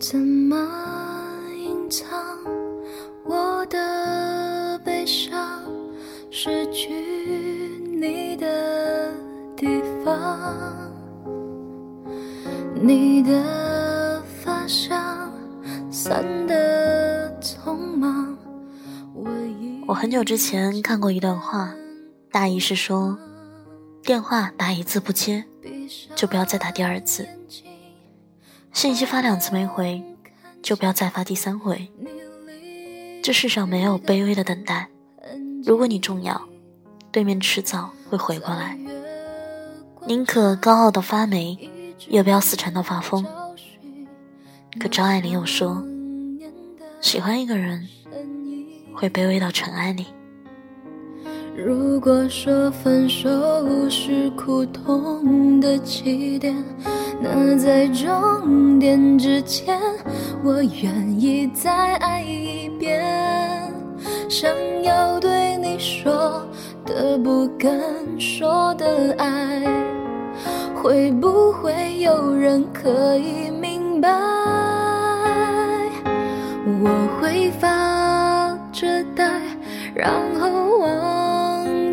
怎么隐藏我的悲伤？失去你的地方，你的发香散的匆忙。我很久之前看过一段话，大意是说，电话打一次不接，就不要再打第二次。信息发两次没回，就不要再发第三回。这世上没有卑微的等待，如果你重要，对面迟早会回过来。宁可高傲到发霉，也不要死缠到发疯。可张爱玲又说，喜欢一个人，会卑微到尘埃里。如果说分手是苦痛的起点，那在终点之前，我愿意再爱一遍。想要对你说的不敢说的爱，会不会有人可以明白？我会发着呆，然后忘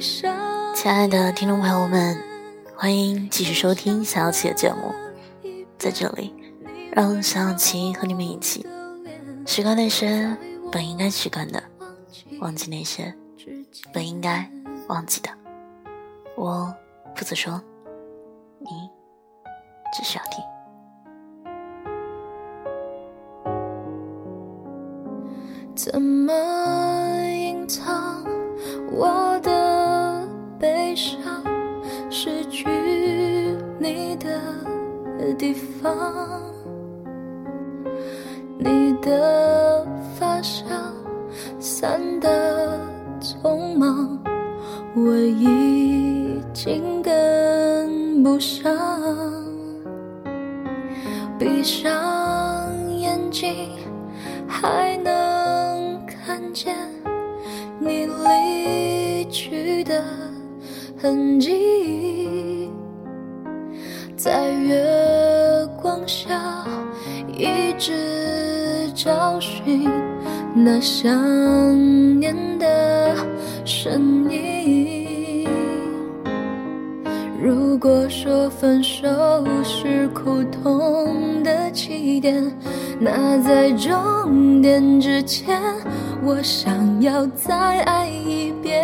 亲爱的听众朋友们，欢迎继续收听小琪的节目。在这里，让小琪和你们一起习惯那些本应该习惯的，忘记那些本应该忘记的。我负责说，你只需要听。怎么隐藏我地方，你的发香散的匆忙，我已经跟不上。闭上想念的身影。如果说分手是苦痛的起点，那在终点之前，我想要再爱一遍，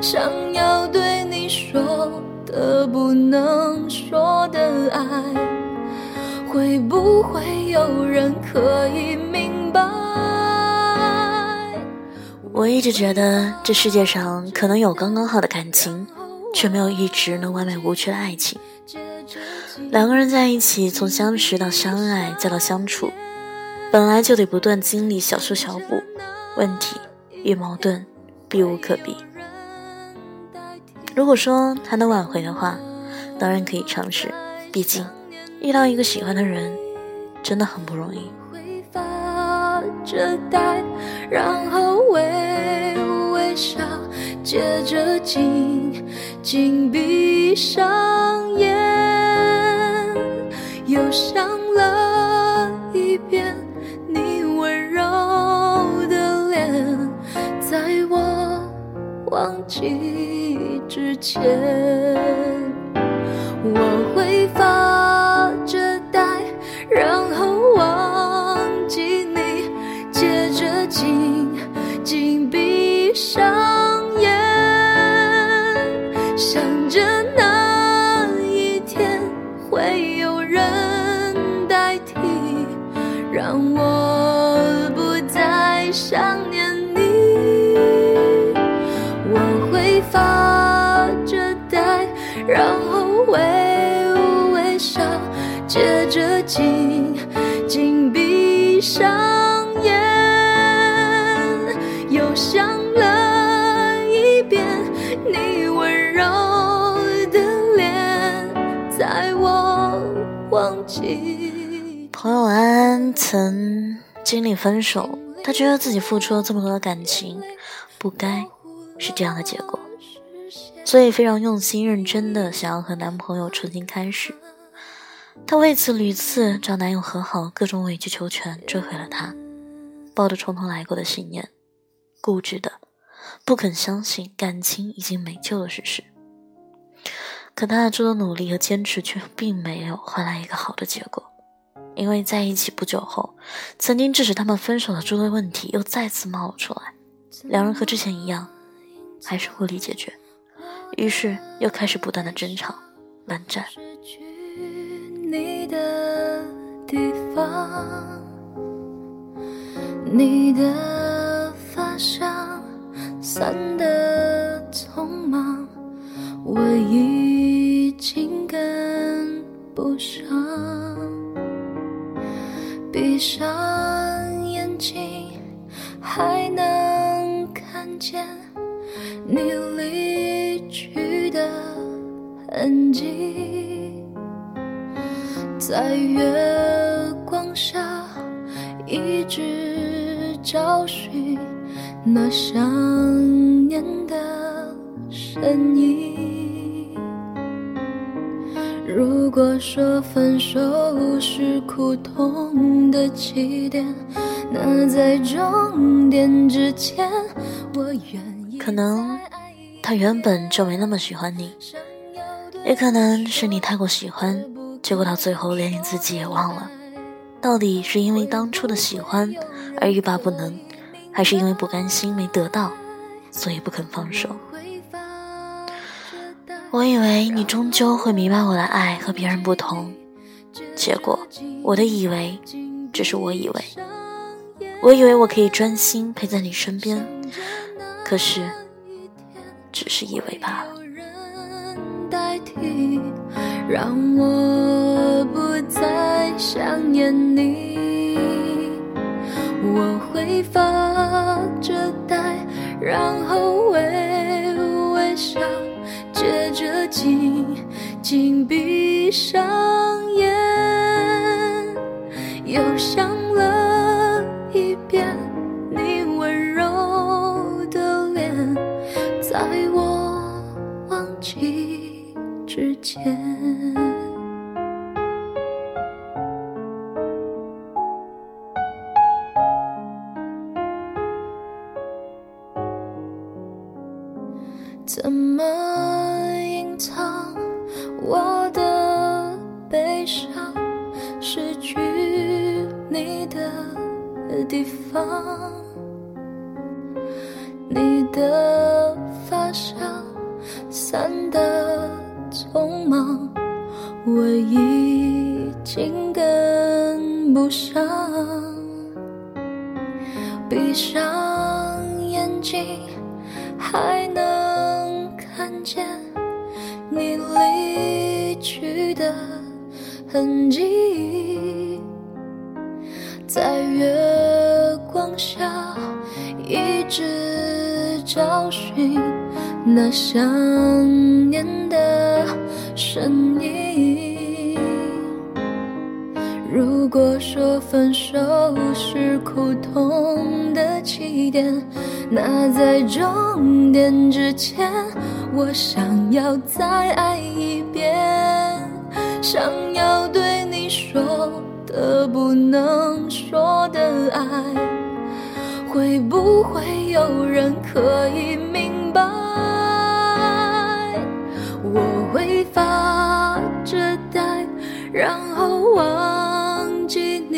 想要对你说的不能说的爱，会不会有人可以我一直觉得这世界上可能有刚刚好的感情。却没有一直能完美无缺的爱情。两个人在一起，从相识到相爱再到相处，本来就得不断经历小修小补，问题与矛盾避无可避。如果说还能挽回的话，当然可以尝试。毕竟遇到一个喜欢的人，真的很不容易。然后微微笑，接着紧紧闭上眼，又想了一遍你温柔的脸，在我忘记之前，让经曾经历分手，他觉得自己付出了这么多的感情，不该是这样的结果，所以非常用心认真的想要和男朋友重新开始。她为此屡次找男友和好，各种委曲求全，追回了他，抱着从头来过的信念，固执的不肯相信感情已经没救的事实。可他的诸多努力和坚持却并没有换来一个好的结果，因为在一起不久后，曾经致使他们分手的诸多问题又再次冒了出来，两人和之前一样，还是无力解决，于是又开始不断的争吵、冷战。你的地方，你的发香散的匆忙，我已经跟不上。闭上眼睛，还能看见你离去的痕迹。在月光下，一直找寻那想念的身影。如果说分手是苦痛的起点，那在终点之前，我愿意。可能他原本就没那么喜欢你，也可能是你太过喜欢。结果到最后，连你自己也忘了，到底是因为当初的喜欢而欲罢不能，还是因为不甘心没得到，所以不肯放手？我以为你终究会明白我的爱和别人不同，结果我的以为只是我以为，我以为我可以专心陪在你身边，可是只是以为罢了。让我不再想念你，我会发着呆，然后微微笑，接着紧紧闭上眼，又想闭上眼睛，还能看。见你离去的痕迹，在月光下一直找寻那想念的身影。如果说分手是苦痛的起点，那在终点之前。我想要再爱一遍，想要对你说的不能说的爱，会不会有人可以明白？我会发着呆，然后忘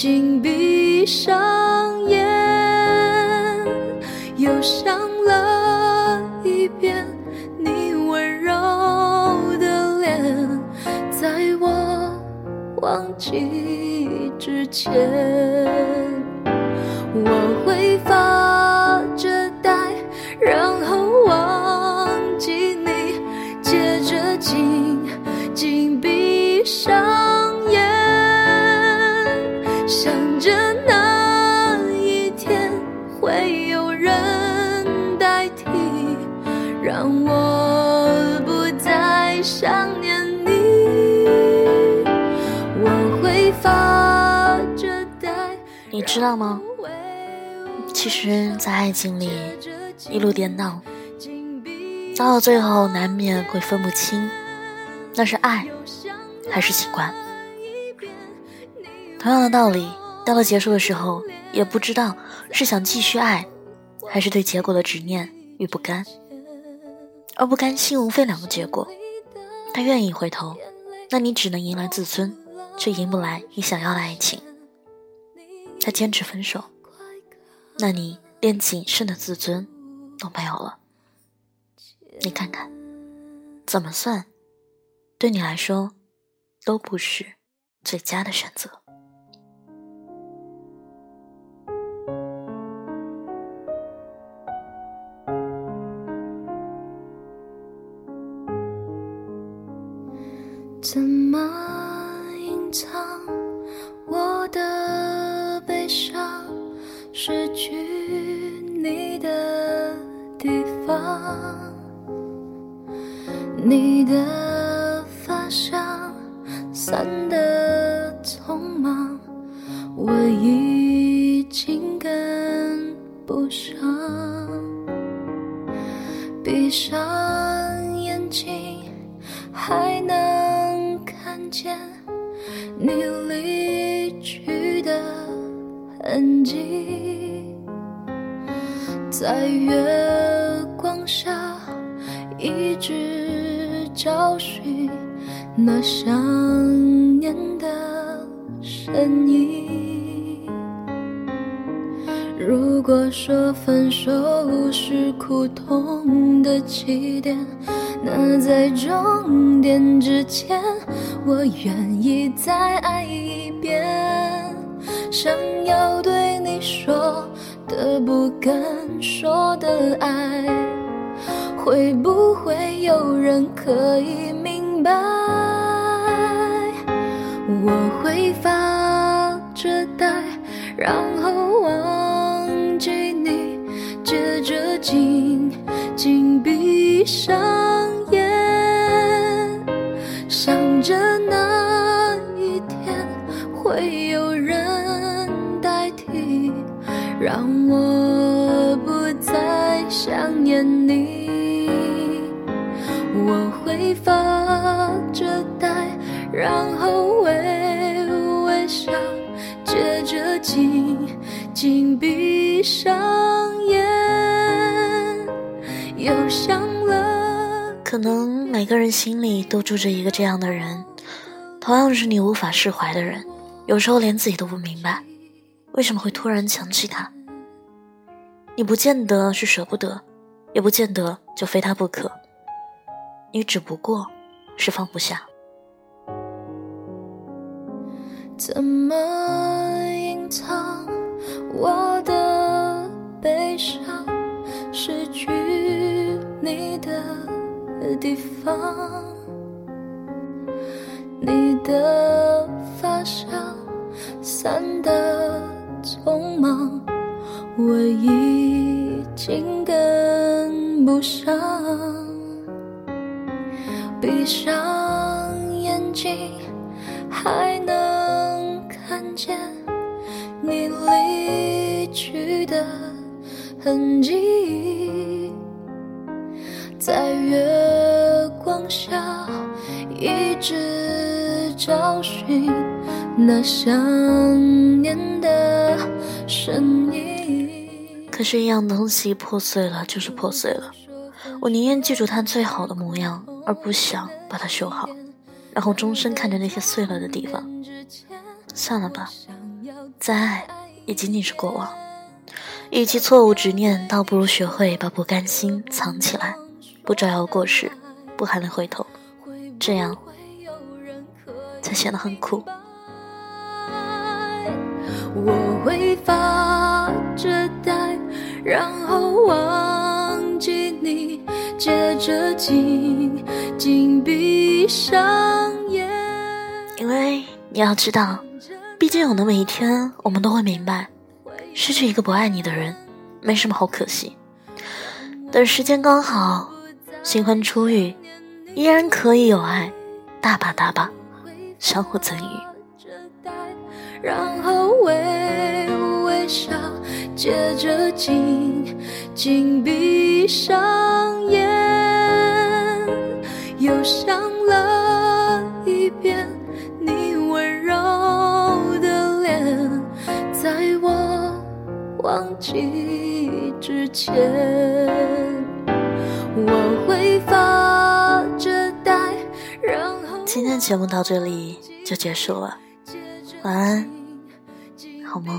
紧闭上眼，又想了一遍你温柔的脸，在我。忘记之前，我会发着呆，然后忘记你，接着紧紧闭上你知道吗？其实，在爱情里，一路颠倒，走到最后，难免会分不清，那是爱，还是习惯。同样的道理，到了结束的时候，也不知道是想继续爱，还是对结果的执念与不甘。而不甘心无非两个结果：他愿意回头，那你只能迎来自尊，却赢不来你想要的爱情；他坚持分手。那你连谨慎的自尊都没有了，你看看，怎么算，对你来说都不是最佳的选择。你的发香散的匆忙，我已经跟不上。闭上眼睛，还能看见你离去的痕迹。在月光下，一直找寻那想念的身影。如果说分手是苦痛的起点，那在终点之前，我愿意再爱一遍。想要对你说。的不敢说的爱，会不会有人可以明白？我会发着呆，然后忘记你，接着紧紧闭上眼，想着发着呆，然后微微笑，接着紧紧闭上眼，又想了。可能每个人心里都住着一个这样的人，同样是你无法释怀的人，有时候连自己都不明白。为什么会突然想起他？你不见得是舍不得，也不见得就非他不可。你只不过是放不下。怎么隐藏我的悲伤？失去你的地方，你的发香散的。匆忙，我已经跟不上。闭上眼睛，还能看见你离去的痕迹，在月光下一直找寻。那想念的身影。可是，一样东西破碎了就是破碎了。我宁愿记住它最好的模样，而不想把它修好，然后终身看着那些碎了的地方。算了吧，再爱也仅仅是过往。与其错误执念，倒不如学会把不甘心藏起来，不招摇过市，不还能回头，这样才显得很酷。我会发着呆，然后忘记你，接着紧紧闭上眼。因为你要知道，毕竟有那么一天，我们都会明白，失去一个不爱你的人，没什么好可惜。等时间刚好，新婚初遇，依然可以有爱，大把大把，相互赠予。然后微微笑，接着紧紧闭上眼，又想了一遍你温柔的脸，在我忘记之前，我会发着呆，然后今天节目到这里就结束了。晚安，好梦。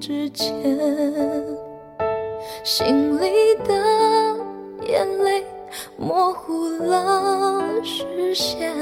之前，心里的眼泪模糊了视线，